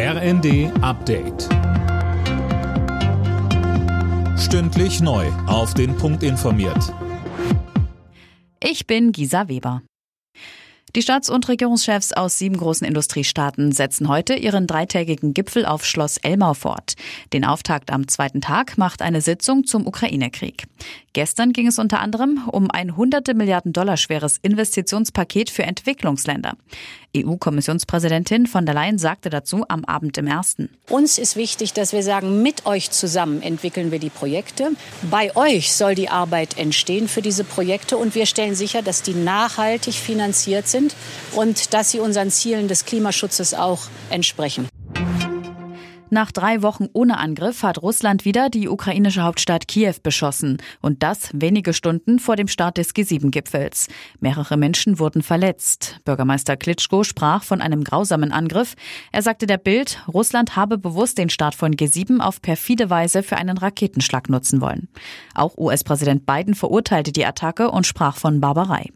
RND Update. Stündlich neu. Auf den Punkt informiert. Ich bin Gisa Weber. Die Staats- und Regierungschefs aus sieben großen Industriestaaten setzen heute ihren dreitägigen Gipfel auf Schloss Elmau fort. Den Auftakt am zweiten Tag macht eine Sitzung zum Ukraine-Krieg. Gestern ging es unter anderem um ein hunderte Milliarden Dollar schweres Investitionspaket für Entwicklungsländer. EU-Kommissionspräsidentin von der Leyen sagte dazu am Abend im ersten. Uns ist wichtig, dass wir sagen, mit euch zusammen entwickeln wir die Projekte. Bei euch soll die Arbeit entstehen für diese Projekte und wir stellen sicher, dass die nachhaltig finanziert sind und dass sie unseren Zielen des Klimaschutzes auch entsprechen. Nach drei Wochen ohne Angriff hat Russland wieder die ukrainische Hauptstadt Kiew beschossen. Und das wenige Stunden vor dem Start des G7-Gipfels. Mehrere Menschen wurden verletzt. Bürgermeister Klitschko sprach von einem grausamen Angriff. Er sagte der Bild, Russland habe bewusst den Start von G7 auf perfide Weise für einen Raketenschlag nutzen wollen. Auch US-Präsident Biden verurteilte die Attacke und sprach von Barbarei.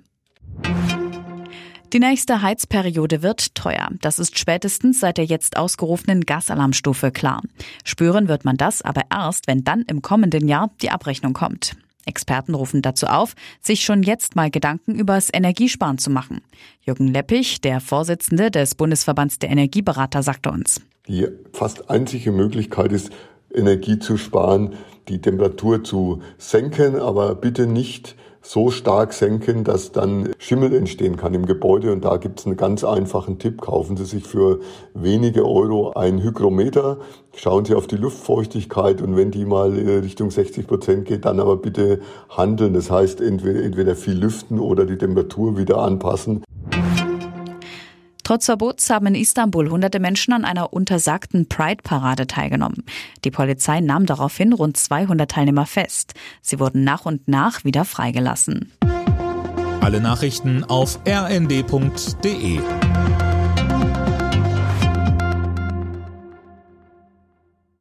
Die nächste Heizperiode wird teuer. Das ist spätestens seit der jetzt ausgerufenen Gasalarmstufe klar. Spüren wird man das aber erst, wenn dann im kommenden Jahr die Abrechnung kommt. Experten rufen dazu auf, sich schon jetzt mal Gedanken übers Energiesparen zu machen. Jürgen Leppich, der Vorsitzende des Bundesverbands der Energieberater, sagte uns. Die fast einzige Möglichkeit ist, Energie zu sparen, die Temperatur zu senken, aber bitte nicht so stark senken, dass dann Schimmel entstehen kann im Gebäude. Und da gibt es einen ganz einfachen Tipp. Kaufen Sie sich für wenige Euro ein Hygrometer, schauen Sie auf die Luftfeuchtigkeit und wenn die mal Richtung 60 Prozent geht, dann aber bitte handeln. Das heißt, entweder, entweder viel lüften oder die Temperatur wieder anpassen. Trotz Verbots haben in Istanbul hunderte Menschen an einer untersagten Pride-Parade teilgenommen. Die Polizei nahm daraufhin rund 200 Teilnehmer fest. Sie wurden nach und nach wieder freigelassen. Alle Nachrichten auf rnd.de